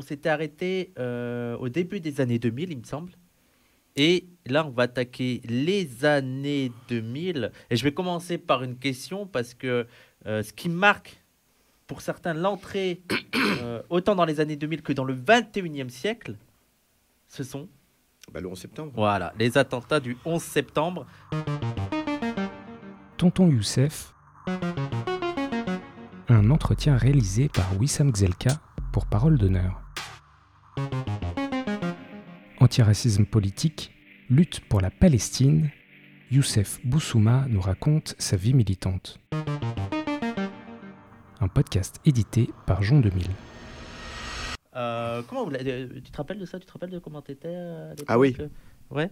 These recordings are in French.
on s'était arrêté euh, au début des années 2000, il me semble. Et là, on va attaquer les années 2000. Et je vais commencer par une question parce que euh, ce qui marque pour certains l'entrée euh, autant dans les années 2000 que dans le 21e siècle, ce sont Bah, le 11 septembre. voilà, les attentats du 11 septembre. Tonton Youssef. Un entretien réalisé par Wissam Gzelka pour Parole d'honneur. Antiracisme politique, lutte pour la Palestine, Youssef Boussouma nous raconte sa vie militante. Un podcast édité par Jean 2000. Euh, comment vous euh, tu te rappelles de ça? Tu te rappelles de comment t'étais euh, à l'époque? Ah oui. Ouais.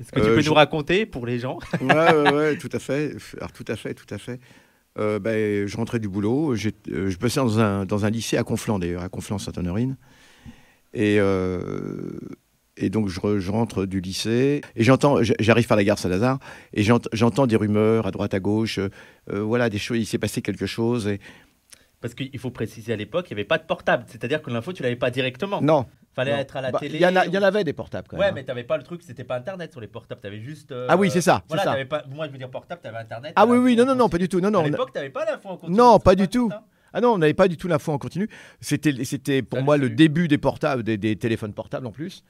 Est-ce que tu Euh, peux je- nous raconter pour les gens? Ouais, ouais, ouais, tout à fait. Alors, tout à fait, tout à fait. Euh, ben, je rentrais du boulot. euh, je bossais dans un, dans un lycée à Conflans, d'ailleurs, à Conflans-Sainte-Honorine. Et, euh, et donc, je, re- je rentre du lycée et j'entends, j'arrive par la gare Saint-Lazare et j'ent- j'entends des rumeurs à droite, à gauche. euh, euh, voilà, des choses. Il s'est passé quelque chose. Et... Parce qu'il faut préciser à l'époque, il n'y avait pas de portable. C'est-à-dire que l'info, tu l'avais pas directement. Non. Fallait non. être à la Bah, télé. Il y, en y avait des portables, quand Ouais, même. mais t'avais pas le truc, c'était pas Internet sur les portables. T'avais juste. euh, Ah oui, c'est ça, Voilà, ça. pas. Moi, je veux dire portable, t'avais Internet. Ah oui, oui, non, non, non, pas du tout. Non, non, à l'époque, t'avais pas l'info en continu. Non, pas du tout. Ah non, on n'avait pas du tout l'info en continu. C'était, c'était pour moi le début des portables, des, des téléphones portables en plus.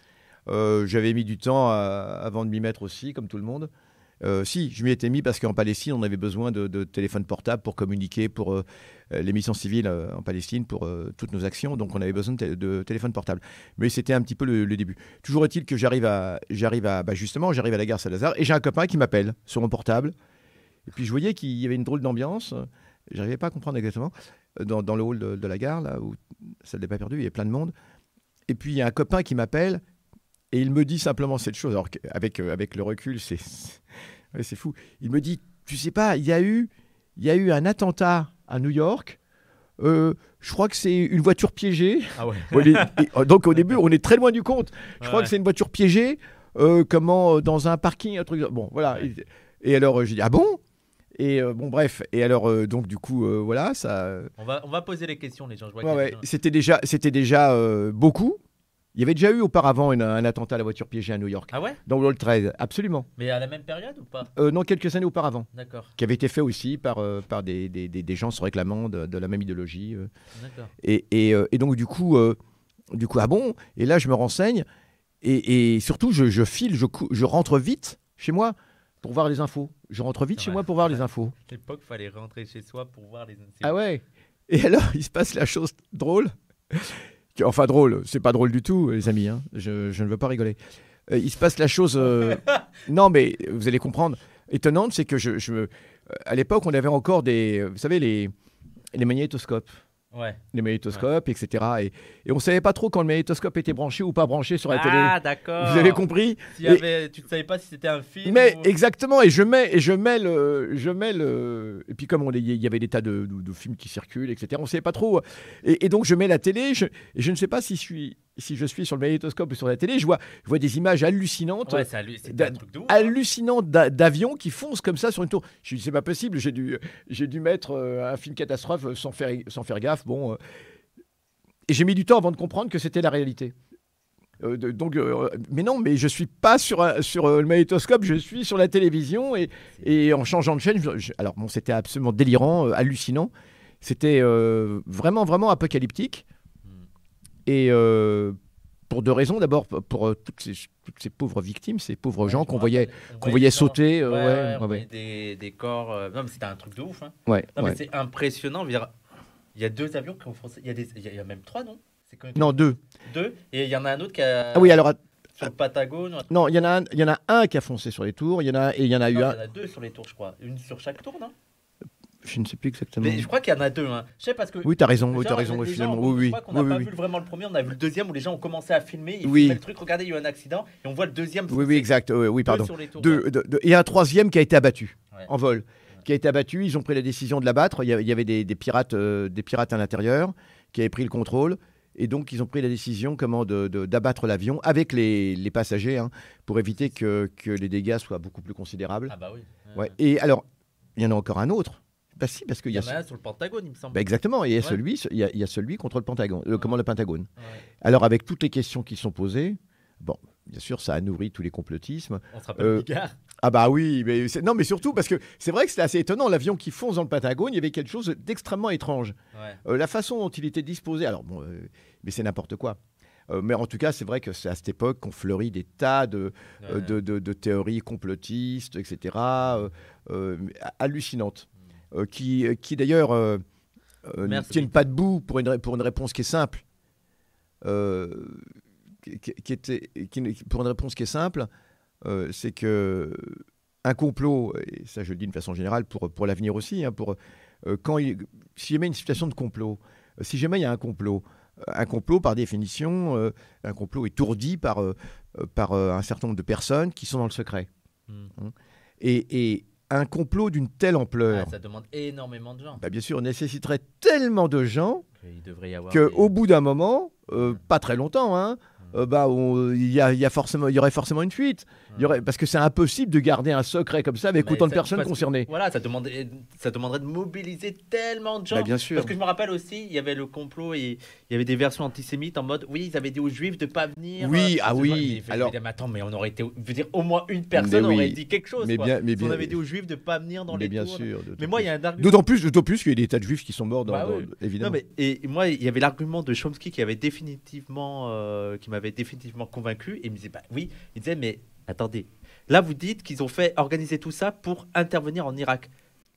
Euh, j'avais mis du temps à- avant de m'y mettre aussi, comme tout le monde. Euh, si, je m'y étais mis parce qu'en Palestine, on avait besoin de, de téléphones portables pour communiquer pour euh, euh, les missions civiles euh, en Palestine, pour euh, toutes nos actions. Donc, on avait besoin de, té- de téléphones portables. Mais c'était un petit peu le, le début. Toujours est-il que j'arrive à, j'arrive à, bah, justement, j'arrive à la gare Saint-Lazare et j'ai un copain qui m'appelle sur mon portable. Et puis, je voyais qu'il y avait une drôle d'ambiance. J'arrivais pas à comprendre exactement dans, dans le hall de, de la gare, là où ça ne l'est pas perdu, il y a plein de monde. Et puis il y a un copain qui m'appelle et il me dit simplement cette chose. Alors avec, avec le recul, c'est ouais, c'est fou. Il me dit, tu sais pas, il y a eu, il y a eu un attentat à New York. Euh, je crois que c'est une voiture piégée. Ah ouais. On est- et, donc au début, on est très loin du compte. Je crois que c'est une voiture piégée. euh, comment euh, dans un parking, un truc. Bon, voilà. Et, et alors euh, j'ai dit ah bon? Et euh, bon bref. Et alors euh, donc du coup euh, voilà ça. On va, on va poser les questions, les gens. Je vois Ouais, ouais, C'était déjà, c'était déjà beaucoup. Il y avait déjà eu auparavant une- un attentat à la voiture piégée à New York, Ah ouais? Dans le World Trade, absolument. Mais à la même période ou pas? Non, quelques années auparavant, D'accord. qui avait été fait aussi par, par des, des, des- des gens se réclamant de, de la même idéologie. D'accord. Et, et, et donc, du coup, du coup, ah bon? Et là, je me renseigne. Et, et surtout, je, je file, je, je rentre vite chez moi pour voir les infos. Je rentre vite chez moi pour voir les infos. À l'époque, fallait rentrer chez soi pour voir les. Ah ouais Et alors, il se passe la chose drôle. Enfin, drôle, c'est pas drôle du tout, les amis. hein. Je, je ne veux pas rigoler. Euh, il se passe la chose. euh, non, mais vous allez comprendre. Étonnante, c'est que je, je me- à l'époque, on avait encore des. Vous savez, les, les magnétoscopes. Ouais. Les magnétoscopes, etc. Et, et on ne savait pas trop quand le magnétoscope était branché ou pas branché sur la télé. Ah, d'accord. Vous avez compris avait- Tu ne savais pas si c'était un film. mais ou- exactement, et je mets, et je mets le, je mets le, et puis comme il y avait des tas de, de- de films qui circulent, etc. On ne savait pas trop, et, et donc je mets la télé, je, et je ne sais pas si je suis, si je suis sur le magnétoscope ou sur la télé, je vois, je vois des images hallucinantes, Ouais, hein. hallucinantes d'a- d'avions qui foncent comme ça sur une tour. Je dis c'est pas possible, j'ai dû, j'ai dû mettre euh, un film catastrophe sans faire, sans faire gaffe, bon, euh, et j'ai mis du temps avant de comprendre que c'était la réalité. Euh, de- donc, euh, mais non, mais je suis pas sur, sur euh, le magnétoscope, je suis sur la télévision et, et en changeant de chaîne. je- je- alors bon, c'était absolument délirant, hallucinant. C'était vraiment, vraiment apocalyptique. Hmm. Et pour deux raisons. D'abord, pour- toutes, ces, toutes ces pauvres victimes, ces pauvres Ouais, gens qu'on voyait, qu'on voyait sauter. Ouais, Des, des corps. Non, mais c'était un truc de ouf. hein. Non, mais c'est impressionnant. dire, Il y a deux avions qui ont foncé. Il y a, des... il y a- même trois, non Non, deux. Deux. Et il y en a un autre qui a. Ah oui, alors, Sur le Patagone. Non, il y, en a un- il y en a un qui a foncé sur les tours, il y en a, et il y en a il y eu en un. a deux sur les tours, je crois. Une sur chaque tour, non Je ne sais plus exactement. Mais je crois qu'il y en a deux. Hein. Je sais parce que. Oui, tu as raison, oui, as raison, oui, gens, finalement. on- Oui, Je oui. crois qu'on oui, n'a pas oui, vu vraiment le premier, on a vu le deuxième où les gens ont commencé à filmer. Ils Oui. le truc, regardez, il y a eu un accident. Et on voit le deuxième. oui, oui, exact. Oui, deux pardon. sur les tours, Deux- et un troisième qui a été abattu Ouais. en vol. Qui a été abattu. Ils ont pris la décision de l'abattre. Il y avait des, des pirates, euh, des pirates à l'intérieur qui avaient pris le contrôle. Et donc, ils ont pris la décision comment de- de- d'abattre l'avion avec les, les passagers hein, pour éviter que, que les dégâts soient beaucoup plus considérables. Ah bah oui. Ouais. Et alors, il y en a encore un autre. Bah si, parce qu'il Il y y a. sur le Pentagone, il me semble. Bah exactement, et il y a, Ouais. celui, il y a, il y a celui contre le Pentagone, le, Ouais. comment le Pentagone. Alors avec toutes les questions qui sont posées, bon, bien sûr, ça a nourri tous les complotismes. On se rappelle Euh, Bigard. Ah bah oui, mais non, mais surtout parce que c'est vrai que c'était assez étonnant. L'avion qui fonce dans le Pentagone, il y avait quelque chose d'extrêmement étrange. Ouais. Euh, la façon dont il était disposé, alors bon, euh, mais c'est n'importe quoi. Euh, mais en tout cas, c'est vrai que c'est à cette époque qu'on fleurit des tas de, Ouais. de, de- de théories complotistes, etc., hallucinantes, euh, qui, qui d'ailleurs ne tiennent pas debout pour une, pour une réponse qui est simple. Euh, qui, était, qui pour une réponse qui est simple, euh, c'est que un complot, et ça je le dis d'une façon générale pour, pour l'avenir aussi, hein, pour, euh, quand il, si jamais une situation de complot, euh, si jamais il y a un complot, euh, un complot par définition, euh, un complot étourdi par, par un certain nombre de personnes qui sont dans le secret. Hmm. Et, et un complot d'une telle ampleur, Ah, ça demande énormément de gens. bah, bien sûr, nécessiterait tellement de gens que des- bout d'un moment, euh, pas très longtemps, hein, bah, on- il y, a, y aurait forcément une fuite. Il y aurait, parce que c'est impossible de garder un secret comme ça avec Mais autant de personnes que- concernées. Voilà, ça, demanderait, ça demanderait de mobiliser tellement de gens. Bah, bien sûr. Parce que je me rappelle aussi, il y avait le complot et il y avait des versions antisémites en mode oui, ils avaient dit aux juifs de pas venir. Oui, euh, ah oui, je alors- mais attends, mais on aurait été, je veux dire, au moins une personne oui, aurait dit quelque chose. mais quoi. bien- mais Si on bien- avait dit aux juifs de pas venir dans mais les bien tours. sûr. Mais moi, il y a un argument. D'autant plus, d'autant plus qu'il y a des tas de juifs qui sont morts dans, Bah dans- oui. évidemment. Non, mais et moi, il y avait l'argument de Chomsky qui avait définitivement, euh, qui m'avait définitivement convaincu. Et il me disait, bah oui, il disait, mais attendez, là vous dites qu'ils ont fait organiser tout ça pour intervenir en Irak.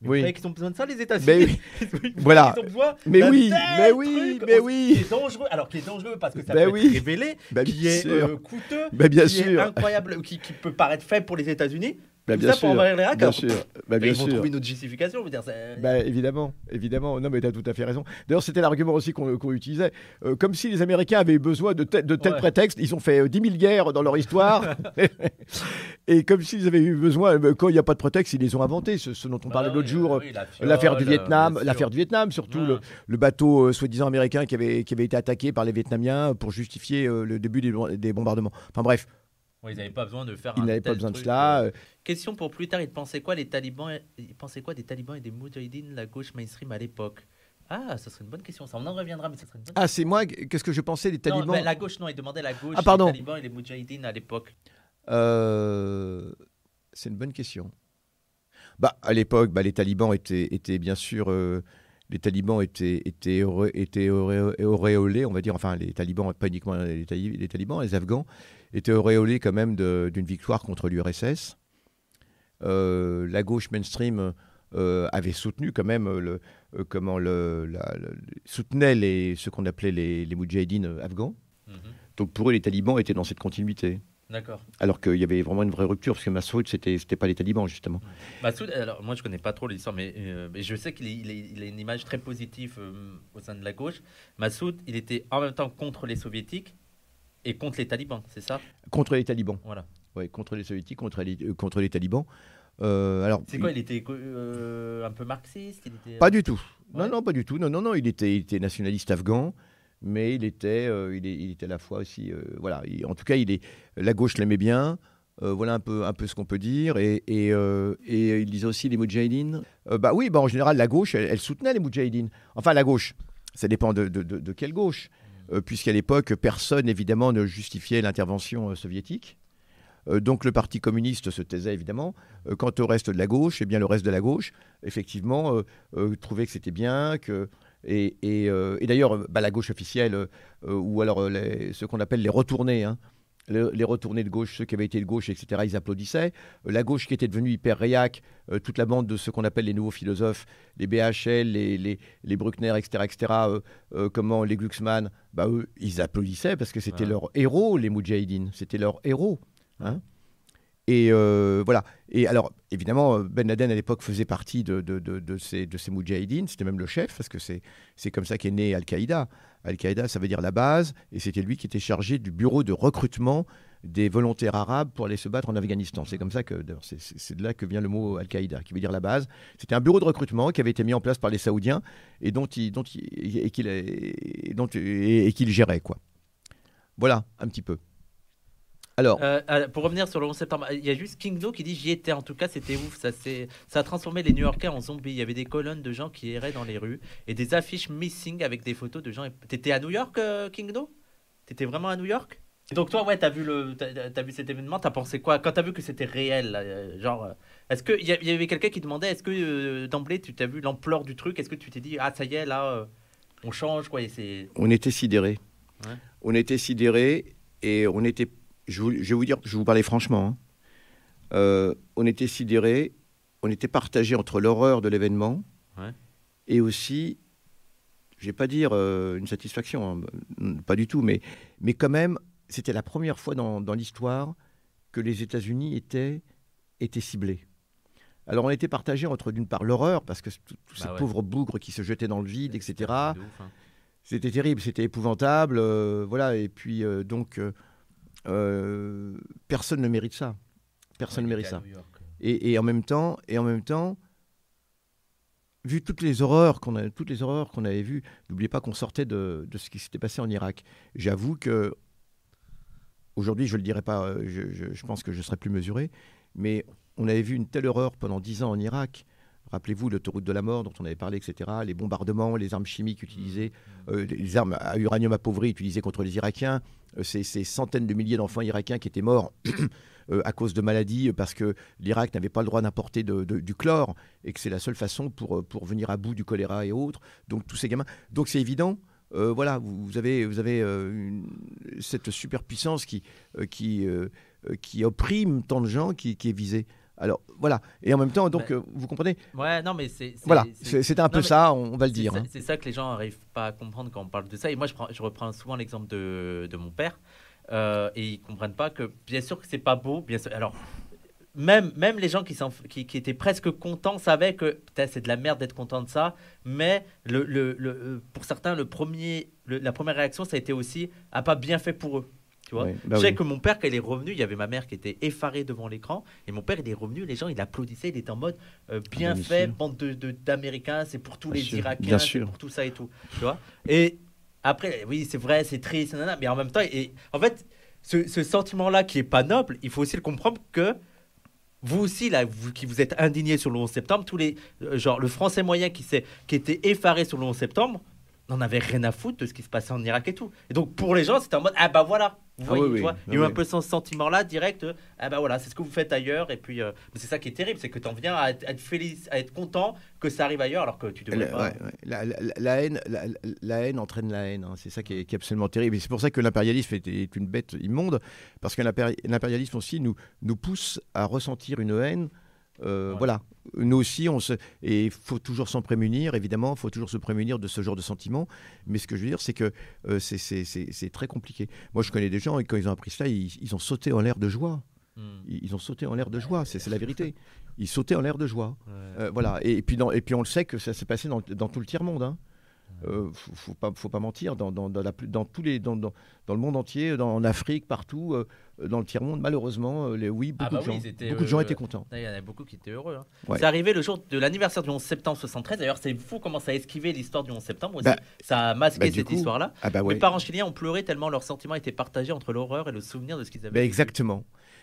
Mais Oui. Vous croyez qu'ils ont besoin de ça, les Mais États-Unis oui. Voilà. Ils ont besoin Mais oui, mais oui, truc mais oui. Qui est dangereux, alors qui est dangereux parce que ça Ben peut oui. être révélé, Bah, qui bien est sûr. euh, coûteux, bien qui est incroyable, qui, qui peut paraître faible pour les États-Unis. Bah, bien ça pour sûr. envahir l'Irak. Bien sûr. Bah, bah, bien ils vont sûr. trouver une autre justification. Dire, Bah, évidemment, évidemment. Non, mais tu as tout à fait raison. D'ailleurs, c'était l'argument aussi qu'on utilisait. Euh, comme si les Américains avaient eu besoin de, tel- de tels Ouais. prétextes. Ils ont fait euh, 10 000 guerres dans leur histoire. Et comme s'ils avaient eu besoin, euh, quand il n'y a pas de prétexte, ils les ont inventés. Ce, ce dont on Bah parlait l'autre oui, jour. oui, L'affaire du euh, Vietnam, sûr. l'affaire du Vietnam, surtout Ouais. le, le bateau euh, soi-disant américain qui avait, qui avait été attaqué par les Vietnamiens pour justifier euh, le début des, des bombardements. Enfin bref, Ouais, ils n'avaient pas besoin de faire. ils un n'avaient pas besoin de truc, cela. euh. Question pour plus tard, ils pensaient quoi les talibans Ils pensaient quoi des talibans et des moudjahidines, la gauche mainstream à l'époque? Ah, ça serait une bonne question. Ça, on en reviendra, mais ça serait une bonne Ah, c'est moi, qu'est-ce que je pensais des Non, talibans mais la gauche, non, ils demandaient la gauche, Ah, pardon. les talibans et les moudjahidines à l'époque. Euh, C'est une bonne question. Bah, à l'époque, bah, les talibans étaient, étaient bien sûr. euh, les talibans étaient, étaient, auréolés, étaient auréo- auréolés, on va dire, enfin les talibans, pas uniquement les talibans, les Afghans, étaient auréolés quand même d'une victoire contre l'URSS. Euh, la gauche mainstream euh, avait soutenu quand même le, euh, comment le, la- le- soutenait les, ce qu'on appelait les, les moudjahidines afghans. Mhm. Donc pour eux, les talibans étaient dans cette continuité. D'accord. Alors qu'il y avait vraiment une vraie rupture, parce que Massoud, c'était c'était pas les talibans, justement. Massoud, alors moi je connais pas trop l'histoire, mais, euh, mais je sais qu'il il a une image très positive euh, au sein de la gauche. Massoud, il était en même temps contre les soviétiques et contre les talibans, c'est ça? Contre les talibans. Voilà. Ouais, contre les soviétiques, contre les, euh, contre les talibans. Euh, alors, C'est quoi Il était euh, un peu marxiste? Il était... Pas du tout. Non, Ouais. non, pas du tout. Non, non, non. Il était, il était nationaliste afghan, mais il était, il, est- il était à la fois aussi. voilà. il- en tout cas, il est, la gauche l'aimait bien. Voilà un peu, un peu ce qu'on peut dire. Et, et, et il disait aussi les Moudjahidines. Bah oui, bah en général, la gauche, elle, elle soutenait les Moudjahidines. Enfin, la gauche, ça dépend de, de- de- de quelle gauche. Euh, Puisqu'à l'époque, personne, évidemment, ne justifiait l'intervention euh, soviétique. Euh, donc le Parti communiste se taisait évidemment. Quant au reste de la gauche, eh bien le reste de la gauche, effectivement, trouvait que c'était bien, et, d'ailleurs, bah, la gauche officielle, ou alors ce qu'on appelle les retournés, hein, le- les retournés de gauche, ceux qui avaient été de gauche, etc., ils applaudissaient. Euh, la gauche qui était devenue hyper réac, euh, toute la bande de ce qu'on appelle les nouveaux philosophes, les BHL, les, les, les Bruckner, etc., etc., euh, comment, les Glucksmann, bah, eux, ils applaudissaient parce que c'était Ouais. leurs héros, les Moudjahidines, c'était leurs héros. hein. Et euh, voilà. Et alors, évidemment, euh, Ben Laden à l'époque faisait partie de, ces, de. C'était même le chef, parce que c'est comme ça qu'est né Al-Qaïda. Al-Qaïda, ça veut dire la base, et c'était lui qui était chargé du bureau de recrutement des volontaires arabes pour aller se battre en Afghanistan. C'est comme ça que, c'est- de là que vient le mot Al-Qaïda, qui veut dire la base. C'était un bureau de recrutement qui avait été mis en place par les Saoudiens et- et qu'il gérait, quoi. Voilà, un petit peu. Alors, Euh, euh, pour revenir sur le 11 septembre, il y a juste Kingdo qui dit j'y étais. En tout cas, c'était ouf. Ça, ça a transformé les New Yorkais en zombies. Il y avait des colonnes de gens qui erraient dans les rues et des affiches missing avec des photos de gens. T'étais à New York, euh, Kingdo? T'étais vraiment à New York? Donc toi, ouais, t'as vu le, t'as, t'as vu cet événement. T'as pensé quoi? Quand t'as vu que c'était réel là, euh, Genre, est-ce que il y, avait quelqu'un qui demandait est-ce que euh, d'emblée tu t'as vu l'ampleur du truc? Est-ce que tu t'es dit ah ça y est là, euh, on change quoi et on était sidérés. Ouais. On était sidérés et on était. Je, vous- je vais vous dire, je vous parler franchement. hein. Euh, on était sidérés, on était partagés entre l'horreur de l'événement Ouais. et aussi, je vais pas dire euh, une satisfaction, hein, pas du tout, mais, mais quand même, c'était la première fois dans, dans l'histoire que les États-Unis étaient, étaient ciblés. Alors on était partagés entre d'une part l'horreur, parce que tous Bah ces ouais. pauvres bougres qui se jetaient dans le vide, etc. hein. C'était terrible, c'était épouvantable, euh, voilà. Et puis donc, personne ne mérite ça. Personne ne mérite ça. Et, et en même temps, et en même temps, vu toutes les horreurs qu'on a, toutes les horreurs qu'on avait vues, n'oubliez pas qu'on sortait de, de ce qui s'était passé en Irak. J'avoue que aujourd'hui, je le dirai pas, euh, je, je- je pense que je serais plus mesuré, mais on avait vu une telle horreur pendant dix ans en Irak. Rappelez-vous l'autoroute de la mort dont on avait parlé, etc. Les bombardements, les armes chimiques utilisées, euh, les armes à uranium appauvri utilisées contre les Irakiens, euh, ces, ces centaines de milliers d'enfants irakiens qui étaient morts euh, à cause de maladies parce que l'Irak n'avait pas le droit d'importer de- de- du chlore et que c'est la seule façon pour, pour venir à bout du choléra et autres. Donc tous ces gamins. Donc c'est évident. voilà, vous, vous avez, vous avez une- cette superpuissance qui, qui, qui opprime tant de gens qui, qui est visée. Alors voilà, et en même temps, donc euh, vous comprenez, Ouais, non mais c'est voilà, c'est- un peu ça, on, on va le dire. hein. c'est ça que les gens n'arrivent pas à comprendre quand on parle de ça. Et moi, je, prends, je reprends souvent l'exemple de, de mon père. euh, et ils comprennent pas que, bien sûr, que c'est pas beau. Bien sûr. Alors, même, même les gens qui, étaient presque contents savaient que c'est de la merde d'être content de ça. Mais le, le, le- euh, pour certains, le premier, le- la première réaction, ça a été aussi ah, pas bien fait pour eux. Tu vois bah je sais oui. que mon père, quand il est revenu, il y avait ma mère qui était effarée devant l'écran. Et mon père, il est revenu, les gens, il applaudissait, il était en mode euh, bien Ah, bien fait, sûr. bande de- de- d'Américains, c'est pour tous Bien les sûr, Irakiens, c'est pour tout ça et tout. Tu vois Et après, oui, c'est vrai, c'est triste, nanana, mais en même temps, et, en fait, ce, ce sentiment-là qui est pas noble, il faut aussi le comprendre que vous aussi, là, vous qui vous êtes indigné sur le 11 septembre, tous les, euh, genre, le français moyen qui, qui était effaré sur le 11 septembre, n'en avait rien à foutre de ce qui se passait en Irak et tout. Et donc, pour les gens, c'était en mode, ah bah voilà, vous Ah voyez, oui, tu oui, vois, ah il y a eu un oui. peu ce sentiment-là direct, euh, ah bah voilà, c'est ce que vous faites ailleurs, et puis, euh, c'est ça qui est terrible, c'est que tu en viens à être, à être félic- à être content que ça arrive ailleurs, alors que tu devrais La, pas. ouais, ouais. La- la- la haine, la, haine entraîne la haine. hein. C'est ça qui est, qui est absolument terrible. Et c'est pour ça que l'impérialisme est, est une bête immonde, parce que l'impéri- l'impérialisme aussi nous, nous pousse à ressentir une haine. Euh, Ouais. Voilà. Nous aussi, on se... et il faut toujours s'en prémunir, évidemment, il faut toujours se prémunir de ce genre de sentiments. Mais ce que je veux dire, c'est que euh, c'est- très compliqué. Moi, je connais des gens, et quand ils ont appris cela, ils, ils ont sauté en l'air de joie. Hmm. Ils, ont sauté en l'air de joie, c'est c'est la vérité. Ils sautaient en l'air de joie. Ouais. Euh, voilà. Et, et puis dans- et puis on le sait que ça s'est passé dans, dans tout le tiers monde. Hein. Euh, faut, faut pas, faut pas mentir. Dans, dans, dans la plus- dans tous les, dans, le monde entier, dans, en Afrique, partout, euh, dans le tiers monde, malheureusement, euh, les, oui, beaucoup Ah bah de gens, oui, étaient, beaucoup de gens euh, étaient contents. Il y en a beaucoup qui étaient heureux. hein. Ouais. C'est arrivé le jour de l'anniversaire du 11 septembre 73. D'ailleurs, c'est fou comment ça a esquivé l'histoire du 11 septembre aussi. Bah, ça a masqué bah, cette histoire-là. Ah ouais. Mes parents chiliens ont pleuré tellement leurs sentiments étaient partagés entre l'horreur et le souvenir de ce qu'ils avaient vécu.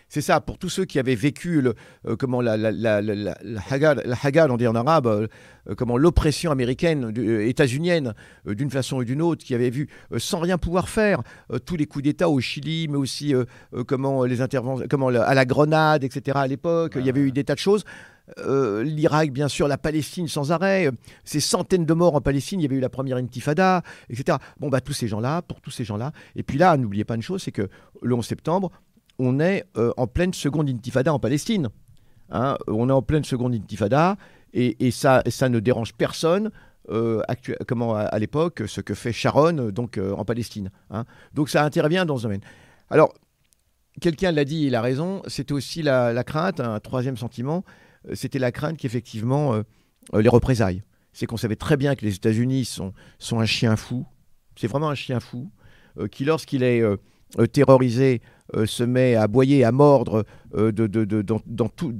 C'est ça, pour tous ceux qui avaient vécu le, euh, comment la, la, la, la, la, on dit en arabe, euh, euh, comment l'oppression américaine, euh, états-unienne, d'une façon ou d'une autre, qui avaient vu sans rien pouvoir faire tous les coups d'État au Chili, mais aussi comment les interventions, comment à la Grenade, etc. À l'époque, il y avait eu des tas de choses. Euh, L'Irak, bien sûr, la Palestine sans arrêt, euh, ces centaines de morts en Palestine, il y avait eu la première intifada, etc. Bon, bah, tous ces gens-là, pour tous ces gens-là. Et puis là, n'oubliez pas une chose, c'est que le 11 septembre, on est euh, en pleine seconde intifada en Palestine. Hein, on est en pleine seconde intifada et, ça, ne dérange personne. euh, comment à, l'époque ce que fait Sharon euh, donc en Palestine. hein. Donc ça intervient dans ce domaine. Alors quelqu'un l'a dit, il a raison. C'était aussi la, crainte, un troisième sentiment, c'était la crainte qu'effectivement les représailles. C'est qu'on savait très bien que les États-Unis sont, un chien fou. C'est vraiment un chien fou qui, lorsqu'il est euh, euh, se met à aboyer, à mordre dans, tous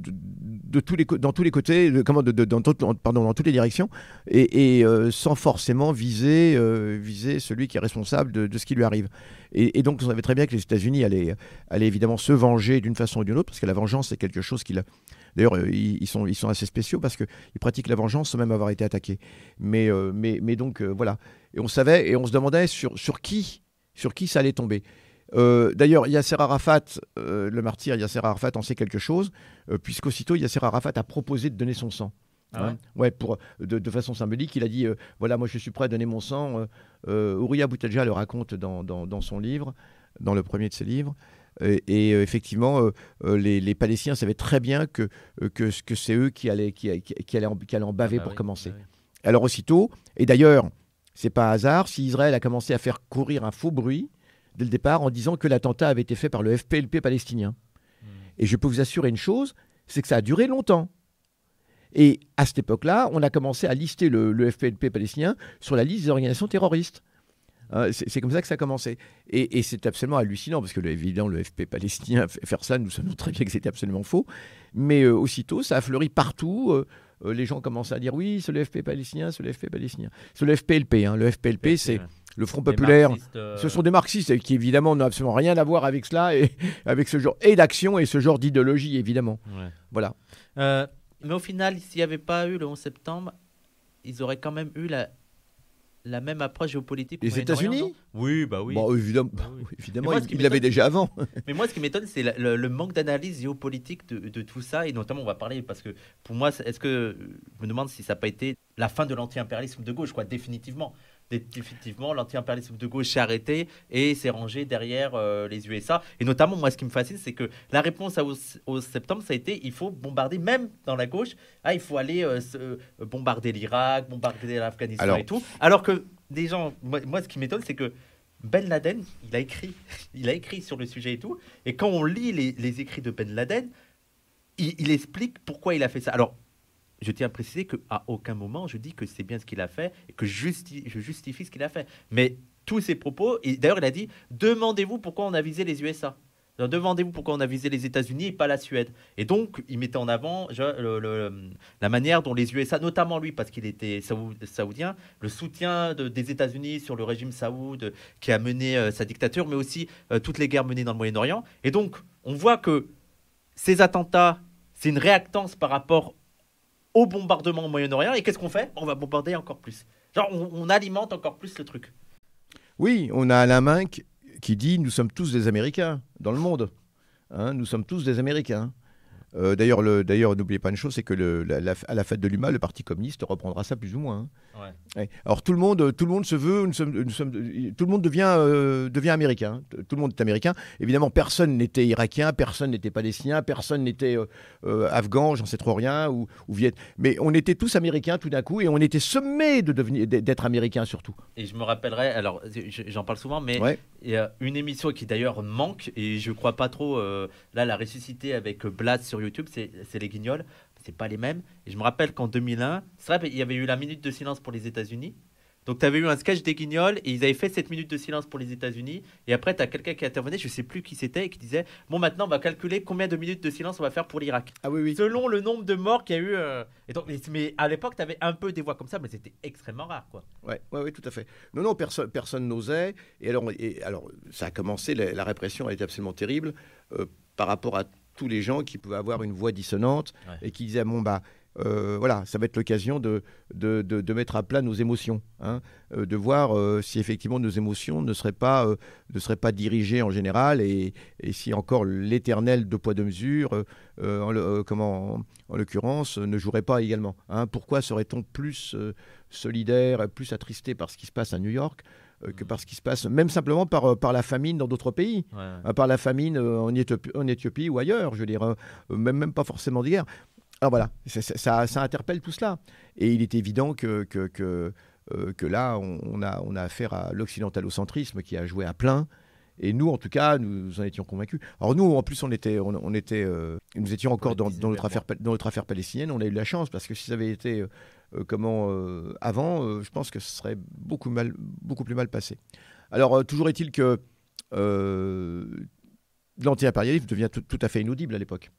les, côtés, comment, dans, pardon, dans toutes les directions, et, sans forcément viser, viser celui qui est responsable de, ce qui lui arrive. Et, donc, on savait très bien que les États-Unis allaient, allaient évidemment se venger d'une façon ou d'une autre, parce que la vengeance, c'est quelque chose qui D'ailleurs, euh, ils, sont, ils sont assez spéciaux parce qu'ils pratiquent la vengeance sans même avoir été attaqués. Mais, euh, mais, mais donc, euh, voilà. Et on savait et on se demandait sur, sur, qui, sur qui ça allait tomber. D'ailleurs, Yasser Arafat, le martyr Yasser Arafat en sait quelque chose, puisqu'aussitôt Yasser Arafat a proposé de donner son sang. Ah hein. ouais, pour, de, façon symbolique, il a dit voilà, moi je suis prêt à donner mon sang. Euh, Ouria Boutadja le raconte dans, dans, dans, son livre, dans le premier de ses livres. Et, euh, effectivement, euh, euh, les, Palestiniens savaient très bien que, que, que c'est eux qui allaient, qui, qui, allaient en, qui en baver ah bah pour commencer. Bah Alors aussitôt, et d'ailleurs, c'est pas hasard si Israël a commencé à faire courir un faux bruit dès le départ en disant que l'attentat avait été fait par le FPLP palestinien. Hmm. Et je peux vous assurer une chose, c'est que ça a duré longtemps. Et à cette époque-là, on a commencé à lister le, le, FPLP palestinien sur la liste des organisations terroristes. Hein, c'est comme ça que ça a commencé. Et, c'est absolument hallucinant, parce que, évidemment, le FP palestinien faire ça, nous savons très bien que c'était absolument faux. Mais euh, aussitôt, ça a fleuri partout. Euh, euh, les gens commencent à dire oui, c'est le FP palestinien, c'est le FP palestinien. C'est le FPLP. Hein. Le FPLP, c'est le Front populaire. Ce sont des marxistes qui, évidemment, n'ont absolument rien à voir avec cela, et avec ce genre et d'action et ce genre d'idéologie, évidemment. Voilà. mais au final, s'il n'y avait pas eu le 11 septembre, ils auraient quand même eu la, la même approche géopolitique. Les États-Unis Oui, bah oui. Bon, évidemment, évidemment il l'avait déjà avant. mais moi, ce qui m'étonne, c'est le, manque d'analyse géopolitique de, de, tout ça. Et notamment, on va parler, parce que pour moi, est-ce que je me demande si ça n'a pas été la fin de l'anti-impérialisme de gauche, quoi, définitivement effectivement, l'anti-impérialisme de gauche s'est arrêté et s'est rangé derrière euh, les USA. Et notamment, moi, ce qui me fascine, c'est que la réponse au, septembre, ça a été il faut bombarder, même dans la gauche, ah, il faut aller euh, euh, bombarder l'Irak, bombarder l'Afghanistan et tout. Alors que des gens, moi, ce qui m'étonne, c'est que Ben Laden, il a écrit, il a écrit sur le sujet et tout. Et quand on lit les, écrits de Ben Laden, il, il, explique pourquoi il a fait ça. Alors, je tiens à préciser qu'à aucun moment je dis que c'est bien ce qu'il a fait et que je justifie ce qu'il a fait. Mais tous ses propos, et d'ailleurs il a dit demandez-vous pourquoi on a visé les USA. Demandez-vous pourquoi on a visé les États-Unis et pas la Suède. Et donc, il mettait en avant la manière dont les USA, notamment lui, parce qu'il était saoudien, le soutien des États-Unis sur le régime saoud qui a mené euh, sa dictature, mais aussi euh, toutes les guerres menées dans le Moyen-Orient. Et donc, on voit que ces attentats, c'est une réactance par rapport au bombardement au Moyen-Orient. Et qu'est-ce qu'on fait? On va bombarder encore plus. Genre, on, alimente encore plus le truc. Oui, on a Alain Minck qui dit Nous sommes tous des Américains dans le monde. Hein, nous sommes tous des Américains. Euh, d'ailleurs, d'ailleurs, n'oubliez pas une chose, c'est que le, la, à la fête de l'UMA, le Parti communiste reprendra ça plus ou moins. Hein. Alors tout le monde, tout le monde se veut, nous sommes, nous sommes, tout le monde devient, euh, devient américain. Tout le monde est américain. Évidemment, personne n'était irakien, personne n'était palestinien, personne n'était euh, afghan, j'en sais trop rien, ou, ou viet. Mais on était tous américains tout d'un coup, et on était sommés de devenir, d'être américains surtout. Et je me rappellerai, alors j'en parle souvent, mais il y a une émission qui d'ailleurs manque, et je crois pas trop. là, la ressuscité avec Blast sur YouTube, c'est les Guignols. C'est pas les mêmes. Et je me rappelle qu'en 2001, c'est vrai, il y avait eu la minute de silence pour les États-Unis. Donc, tu avais eu un sketch des Guignols et ils avaient fait cette minute de silence pour les États-Unis. Et après, tu as quelqu'un qui intervenait, je sais plus qui c'était, et qui disait Bon, maintenant, on va calculer combien de minutes de silence on va faire pour l'Irak. Ah oui, oui. Selon le nombre de morts qu'il y a eu. Euh, et donc, mais à l'époque, tu avais un peu des voix comme ça, mais c'était extrêmement rare, quoi. Ouais, ouais, ouais, tout à fait. Non, non, personne personne n'osait. Et alors, et alors, ça a commencé, la, répression a été absolument terrible euh, par rapport à tous les gens qui pouvaient avoir une voix dissonante et qui disaient bon bah euh, voilà, ça va être l'occasion de de, de, mettre à plat nos émotions, hein, euh, de voir euh, si effectivement nos émotions ne seraient pas, ne seraient pas dirigées en général et, et si encore l'éternel de poids de mesure, en, comment, en, l'occurrence, ne jouerait pas également. Hein. Pourquoi serait-on plus solidaire, plus attristé par ce qui se passe à New York que par ce qui se passe, même simplement par, euh, par la famine dans d'autres pays, euh, par la famine en Éthiopie, en Éthiopie, ou ailleurs, je veux dire, même, même pas forcément d'hier. Alors voilà, ça, ça, interpelle tout cela. Et il est évident que, que, que, que là, on, a, on a affaire à l'occidentalocentrisme qui a joué à plein. Et nous, en tout cas, nous en étions convaincus. Alors nous, en plus, on était, on, était, nous étions encore dans, dans, notre affaire, dans notre affaire palestinienne. On a eu de la chance parce que si ça avait été euh, comment euh, avant, euh, je pense que ce serait beaucoup, mal, beaucoup plus mal passé. Alors, toujours est-il que l'anti-impérialisme devient tout, à fait inaudible à l'époque.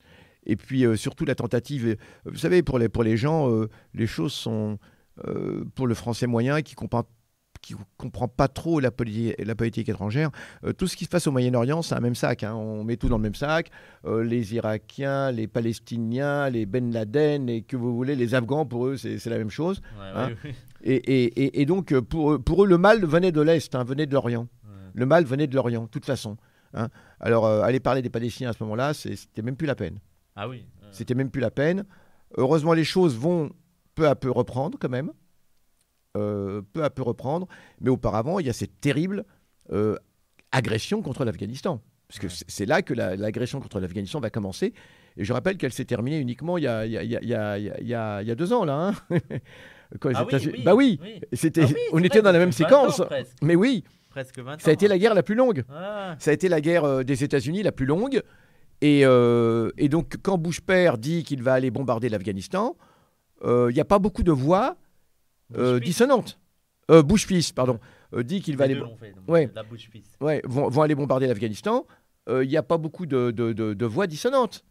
Et puis euh, surtout la tentative, euh, vous savez, pour les, pour les gens, euh, les choses sont, euh, pour le français moyen qui comprend qui comprend pas trop la, poli- la politique étrangère, euh, tout ce qui se passe au Moyen-Orient, c'est un même sac. hein. On met tout dans le même sac. Euh, les Irakiens, les Palestiniens, les Ben Laden, et que vous voulez, les Afghans, pour eux, c'est la même chose. Ouais, Hein. Et, et- et- et donc, euh, pour, eux- pour eux, le mal venait de l'Est, hein, venait de l'Orient. Ouais. Le mal venait de l'Orient, de toute façon. Alors, euh, aller parler des Palestiniens à ce moment-là, c'était même plus la peine. Ah oui. C'était même plus la peine. Heureusement, les choses vont peu à peu reprendre quand même. Euh, peu à peu reprendre. Mais auparavant, il y a cette terrible euh, agression contre l'Afghanistan. Parce que Ouais. c'est- là que la- l'agression contre l'Afghanistan va commencer. Et je rappelle qu'elle s'est terminée uniquement il y a, deux ans, là. hein. Quand Ah oui, Bah oui, oui. Ah on était dans la même 20 ans séquence. Mais oui, Presque 20 ans. ça a été hein. la guerre la plus longue. Ah, Ça a été la guerre euh, des États-Unis la plus longue. Et, euh, et donc, quand Bush père dit qu'il va aller bombarder l'Afghanistan, euh, il n'y a pas beaucoup de voix euh. Dissonantes. Euh, Bush fils, pardon, euh, dit qu'il va aller, fait, Ouais. La ouais, vont, vont aller bombarder l'Afghanistan. Euh, Il n'y a pas beaucoup de, de- de- de voix dissonantes.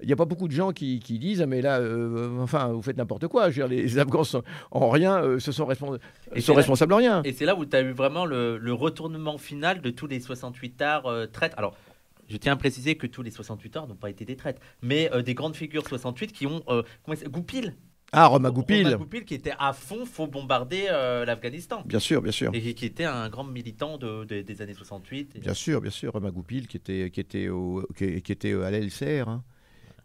Il n'y a pas beaucoup de gens qui, qui disent ah, mais là, euh, enfin, vous faites n'importe quoi. Je veux dire, les Afghans sont, en rien euh, se sont, respons- Et sont là- responsables en rien. Et c'est là où tu as eu vraiment le, le retournement final de tous les 68 arts euh, traîtres. Alors, je tiens à préciser que tous les 68 arts n'ont pas été des traîtres, mais euh, des grandes figures 68 qui ont. euh, Goupil Ah, Roma Romain Goupil, Goupil qui était à fond, faut bombarder euh, l'Afghanistan. bien sûr, bien sûr. Et qui- était un grand militant de, de- des années 68. Et- Bien sûr, bien sûr, Romain Goupil qui était, qui était, au, qui, qui était à l'LCR, hein,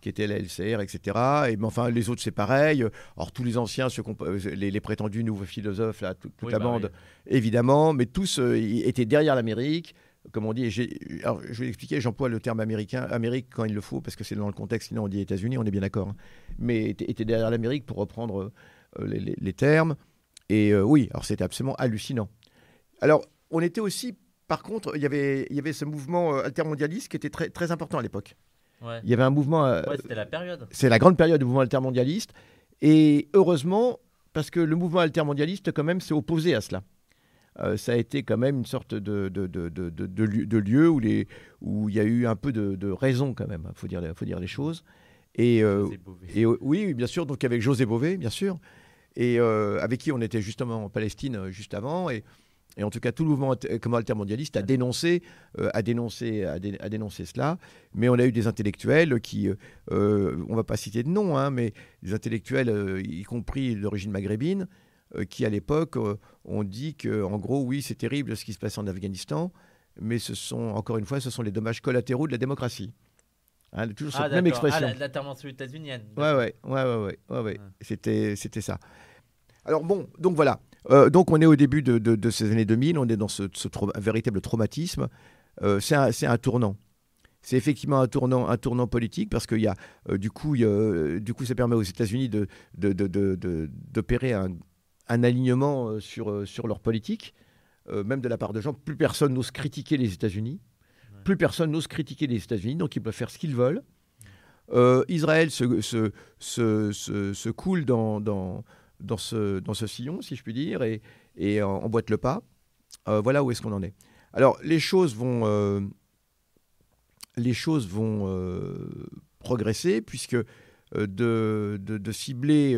qui était à la LCR, etc. Et mais enfin, les autres, c'est pareil. Alors, tous les anciens, ceux peut- les, les prétendus nouveaux philosophes, là, toute, Oui, la bah bande, oui. évidemment, mais tous euh, étaient derrière l'Amérique. Comme on dit, alors, je vais expliquer, j'emploie le terme américain, Amérique quand il le faut, parce que c'est dans le contexte, sinon on dit États-Unis, on est bien d'accord. hein. Mais était, était derrière l'Amérique pour reprendre euh, les, les- les termes. Et euh, oui, alors c'était absolument hallucinant. Alors, on était aussi, par contre, il y avait, il y avait ce mouvement euh, altermondialiste qui était très, très important à l'époque. Ouais. Il y avait un mouvement, euh, Ouais, c'était la période. c'est la grande période du mouvement altermondialiste. Et heureusement, parce que le mouvement altermondialiste, quand même, s'est opposé à cela. Euh, ça a été quand même une sorte de, de, de, de, lieu, où, les, où il y a eu un peu de, raison, quand même. Il faut dire, faut dire les choses. Et, euh, José Bové. et euh, oui, bien sûr, donc avec José Bové, bien sûr, et euh, avec qui on était justement en Palestine juste avant. Et, et en tout cas, tout le mouvement comment altermondialiste a dénoncé, euh, a, dénoncé, a, dé- a dénoncé cela. Mais on a eu des intellectuels qui, euh, on va pas citer de nom, hein, mais des intellectuels, euh, y compris d'origine maghrébine, qui à l'époque euh, ont dit que, en gros, oui, c'est terrible ce qui se passe en Afghanistan, mais ce sont, encore une fois, ce sont les dommages collatéraux de la démocratie. Hein, toujours Ah, cette même d'accord. expression. Ah, la- l'intervention états-unienne. Ouais, ouais, ouais, ouais, ouais, ouais, ouais. Ouais. C'était, c'était ça. Alors bon, donc voilà. Euh, donc on est au début de, de- de ces années 2000, on est dans ce, véritable traumatisme. Euh, c'est, un, tournant. C'est effectivement un tournant, un tournant politique parce qu'il y a, euh, du coup, il y a, euh, du coup, ça permet aux États-Unis de, de- de- d'opérer un, un alignement euh, sur, euh, sur leur politique, euh, même de la part de gens. Plus personne n'ose critiquer les États-Unis. Plus personne n'ose critiquer les États-Unis, donc ils peuvent faire ce qu'ils veulent. Euh, Israël se, se, se, se- coule dans, dans, dans, ce, dans ce sillon, si je puis dire, et, et emboîte le pas. Euh, voilà où est-ce qu'on en est. Alors, les choses vont, les choses vont progresser, puisque de, de, de cibler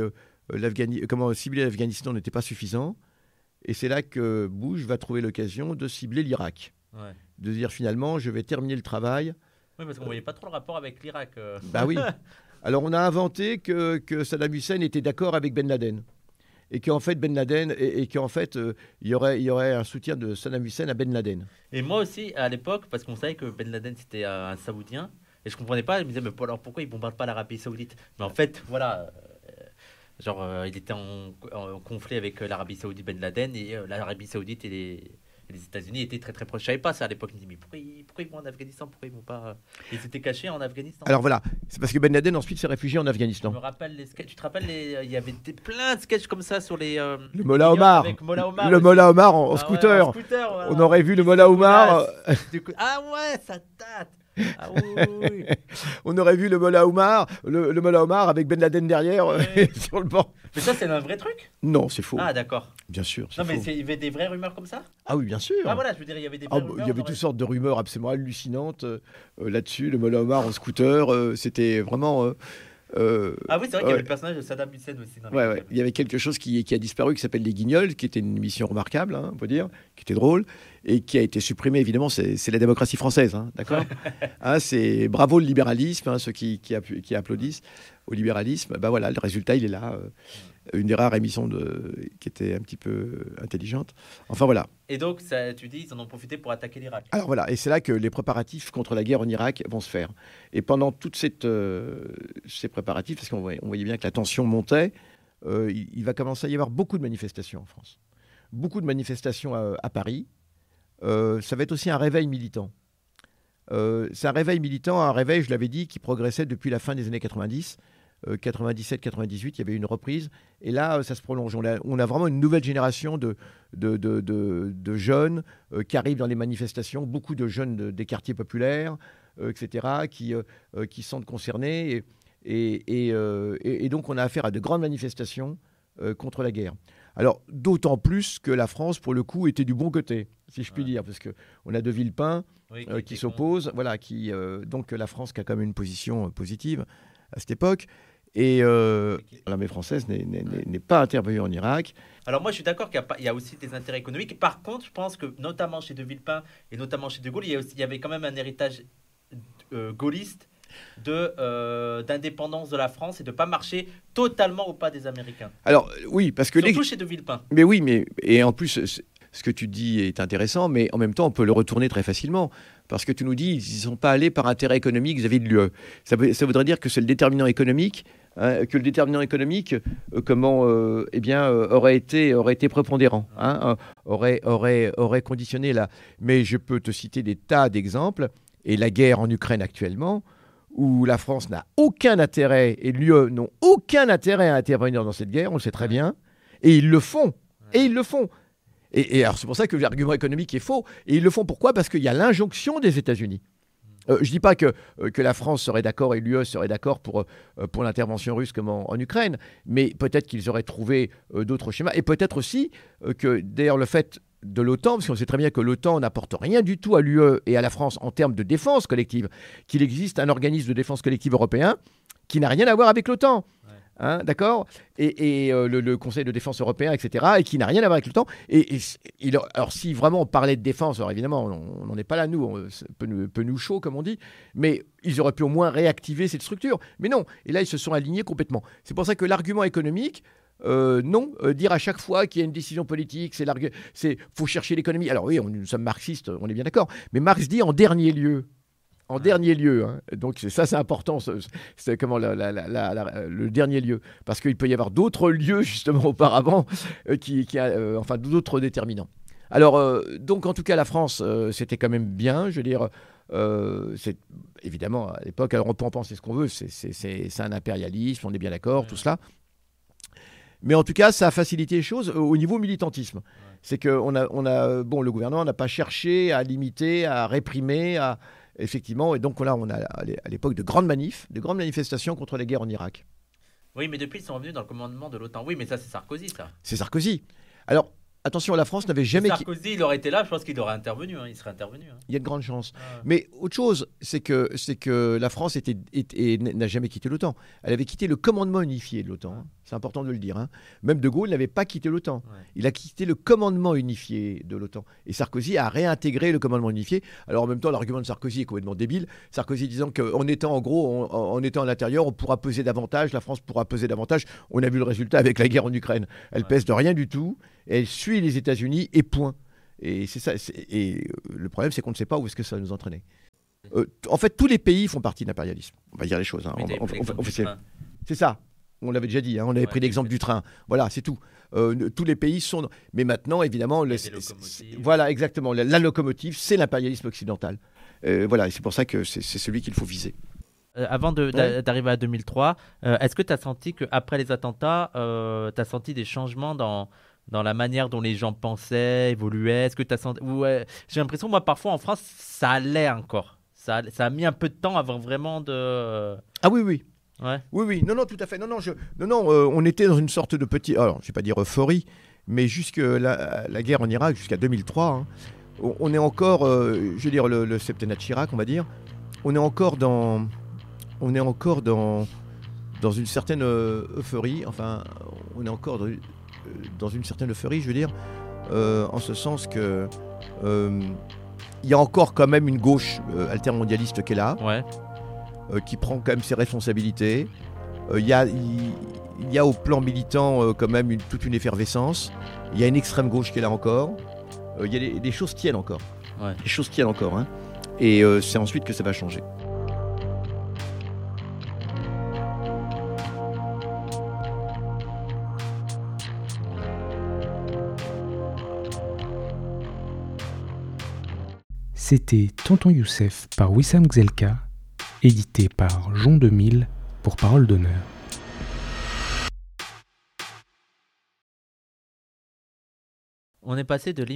comment cibler l'Afghanistan n'était pas suffisant. Et c'est là que Bush va trouver l'occasion de cibler l'Irak. Ouais. De dire finalement, je vais terminer le travail Oui, parce qu'on voyait pas trop le rapport avec l'Irak. euh. bah oui. Alors on a inventé que, que Saddam Hussein était d'accord avec Ben Laden. Et qu'en fait, Ben Laden, et, et qu'en fait, euh, il, y aurait, il y aurait un soutien de Saddam Hussein à Ben Laden. Et moi aussi, à l'époque, parce qu'on savait que Ben Laden c'était euh, un Saoudien, et je comprenais pas, je me disais, mais alors pourquoi il bombarde pas l'Arabie Saoudite? Mais en fait, voilà, euh, genre, euh, il était en, en conflit avec euh, l'Arabie Saoudite, Ben Laden, et euh, l'Arabie Saoudite et les, les États-Unis étaient très très proches. Je savais pas ça à l'époque, je me disais, mais pourquoi ils, pourquoi ils vont en Afghanistan? Pourquoi ils vont pas. Ils s'étaient cachés en Afghanistan? Alors voilà, c'est parce que Ben Laden ensuite s'est réfugié en je Afghanistan. me rappelle les sketchs, tu te rappelles, les, il y avait des, plein de sketchs comme ça sur les. euh, Le vidéos Omar. Le. Mollah Omar en, en Ah ouais, scooter. en scooter, voilà. On aurait vu le se Omar. Ah ouais, ça date. Ah oui. On aurait vu le Mollah Omar, le, le Omar avec Ben Laden derrière euh, Ouais. sur le banc. Mais ça, c'est un vrai truc? Non, c'est faux. Ah, d'accord. Bien sûr. Non, mais il y avait des vraies rumeurs comme ça? Ah oui, bien sûr. Ah voilà, je veux dire, il y avait des Ah, vraies rumeurs. il y avait toutes sortes de rumeurs absolument hallucinantes euh, euh, là-dessus. Le Moulin Omar en scooter, euh, c'était vraiment. euh, Ah oui, c'est vrai qu'il y avait le personnage de Saddam Hussein aussi. Dans Ouais, ouais. Il y avait quelque chose qui, qui a disparu qui s'appelle Les Guignols, qui était une émission remarquable, hein, on peut dire, qui était drôle, et qui a été supprimée, évidemment, c'est la démocratie française, hein, d'accord? Hein, C'est bravo le libéralisme, hein, ceux qui, qui, appu- qui applaudissent au libéralisme. Ben voilà, le résultat, il est là. euh, une des rares émissions de, qui était un petit peu intelligente. Enfin voilà. Et donc, ça, tu dis, ils en ont profité pour attaquer l'Irak. Alors voilà, et c'est là que les préparatifs contre la guerre en Irak vont se faire. Et pendant toutes cette, euh, ces préparatifs, parce qu'on voyait, bien que la tension montait, euh, il, il va commencer à y avoir beaucoup de manifestations en France. Beaucoup de manifestations à, à Paris. Euh, ça va être aussi un réveil militant. Euh, c'est un réveil militant, un réveil, je l'avais dit, qui progressait depuis la fin des années 90. 97-98, il y avait une reprise. Et là, euh, ça se prolonge. On a, vraiment une nouvelle génération de, jeunes qui arrivent dans les manifestations, beaucoup de jeunes de- des quartiers populaires, etc., qui, sentent concernés. Et, donc, on a affaire à de grandes manifestations contre la guerre. Alors, d'autant plus que la France, pour le coup, était du bon côté, si je puis Ouais. dire, parce qu'on a De Villepin Oui, euh, qui s'oppose, voilà, qui, euh, donc la France qui a quand même une position euh, positive à cette époque. Et euh, l'armée française n'est- pas intervenue en Irak. Alors moi je suis d'accord qu'il y a y, aussi des intérêts économiques. Par contre, je pense que notamment chez De Villepin et notamment chez De Gaulle, il y, a aussi- il y avait quand même un héritage euh, gaulliste d'indépendance de la France et de pas marcher totalement au pas des Américains. Alors euh, oui, parce que les, Surtout chez De Villepin. Mais oui, mais et en plus, ce- que tu dis est intéressant, mais en même temps, on peut le retourner très facilement. Parce que tu nous dis, ils ne sont pas allés par intérêt économique vis-à-vis de l'UE. Ça, ça voudrait dire que c'est le déterminant économique, hein, que le déterminant économique, euh, comment, euh, eh bien, euh, aurait été, aurait été prépondérant, hein, euh, aurait, aurait, aurait conditionné là. Mais je peux te citer des tas d'exemples, et la guerre en Ukraine actuellement, où la France n'a aucun intérêt et l'UE n'ont aucun intérêt à intervenir dans cette guerre, on le sait très bien, et ils le font. Et ils le font. Et, alors c'est pour ça que l'argument économique est faux. Et ils le font pourquoi? Parce qu'il y a l'injonction des États-Unis. Euh, je ne dis pas que, euh, que la France serait d'accord et l'UE serait d'accord pour, euh, pour l'intervention russe comme en, Ukraine, mais peut-être qu'ils auraient trouvé d'autres schémas. Et peut-être aussi que, d'ailleurs, le fait de l'OTAN, parce qu'on sait très bien que l'OTAN n'apporte rien du tout à l'UE et à la France en termes de défense collective, qu'il existe un organisme de défense collective européen qui n'a rien à voir avec l'OTAN. Hein, D'accord? Et, et, euh, le, le Conseil de défense européen, etc., et qui n'a rien à voir avec l'OTAN. Et, et il- alors, si vraiment on parlait de défense, alors évidemment, on n'en est pas là, nous, on, peu, nous- peu nous chaud, comme on dit, mais ils auraient pu au moins réactiver cette structure. Mais non, et là, ils se sont alignés complètement. C'est pour ça que l'argument économique, euh, non, euh, dire à chaque fois qu'il y a une décision politique, c'est faut chercher l'économie. Alors oui, on, nous sommes marxistes, on est bien d'accord, mais Marx dit en dernier lieu. En dernier lieu, hein. donc ça c'est important, ce- c'est comment la- la- la- la- la- le dernier lieu, parce qu'il peut y avoir d'autres lieux justement auparavant, euh, qui, euh, enfin d'autres déterminants. Alors euh, donc en tout cas la France, euh, c'était quand même bien, je veux dire, euh, c'est évidemment à l'époque, alors on peut en penser ce qu'on veut, c'est- un impérialisme, on est bien d'accord, tout cela. Mais en tout cas, ça a facilité les choses euh, au niveau militantisme. C'est que on a, on a, bon, le gouvernement n'a pas cherché à limiter, à réprimer, à, effectivement, et donc là, on a à l'é- à l'époque de grandes manifs, de grandes manifestations contre la guerre en Irak. Oui, mais depuis ils sont revenus dans le commandement de l'OTAN. Oui, mais ça c'est Sarkozy ça. C'est Sarkozy. Alors, attention, la France n'avait jamais... Sarkozy, il aurait été là, je pense qu'il aurait intervenu. hein, Il serait intervenu. hein. Il y a de grandes chances. Ah. Mais autre chose, c'est que, c'est que la France était, n'a jamais quitté l'OTAN. Elle avait quitté le commandement unifié de l'OTAN. hein. C'est important de le dire. hein. Même De Gaulle n'avait pas quitté l'OTAN. Ouais. Il a quitté le commandement unifié de l'OTAN. Et Sarkozy a réintégré le commandement unifié. Alors en même temps, l'argument de Sarkozy est complètement débile. Sarkozy disant qu'en étant en gros, en, en étant à l'intérieur, on pourra peser davantage, la France pourra peser davantage. On a vu le résultat avec la guerre en Ukraine. Elle Ouais. pèse de rien du tout. Elle suit les États-Unis et point. Et c'est ça. Et euh, le problème, c'est qu'on ne sait pas où est-ce que ça va nous entraîner. Euh, en fait, tous les pays font partie de l'impérialisme. On va dire les choses. hein. On on- on- c'est ça. On l'avait déjà dit. hein. On avait Ouais, pris l'exemple du train. Voilà, c'est tout. Euh, tous les pays sont. Mais maintenant, évidemment, Il y a le- des c'est- locomotives. c'est- voilà, exactement. La, la locomotive, c'est l'impérialisme occidental. Euh, voilà, et c'est pour ça que c'est celui qu'il faut viser. Euh, avant Ouais. d'arriver à 2003, euh, est-ce que tu as senti qu'après les attentats, tu as senti des changements dans, dans la manière dont les gens pensaient, évoluaient? Est-ce que tu senti. Ouais, J'ai l'impression, moi, parfois en France, ça allait encore. Ça, ça a mis un peu de temps avant vraiment de. Ah oui, oui. Ouais. Oui, oui, non, non, tout à fait. Non, non, je, non, non euh, on était dans une sorte de petit, alors je vais pas dire euphorie, Mais jusque la, la guerre en Irak, jusqu'à 2003, hein, on, on est encore, euh, je veux dire, le, le septennat de Chirac, on va dire, on est encore dans, on est encore dans, dans une certaine euh, euphorie. Enfin, on est encore dans, dans une certaine euphorie, je veux dire, euh, en ce sens que il y a encore quand même une gauche altermondialiste qui est là, Ouais. Euh, qui prend quand même ses responsabilités. Euh, Il y, a, y a au plan militant euh, quand même une- toute une effervescence. Il y a une extrême gauche qui est là encore. Euh, Il y a des, des choses tiennent encore. Ouais. Les choses tiennent encore. hein. Et euh, c'est ensuite que ça va changer. C'était Tonton Youssef par Wissam Gzelka, édité par Jean 2000 pour Parole d'honneur. On est passé de l'image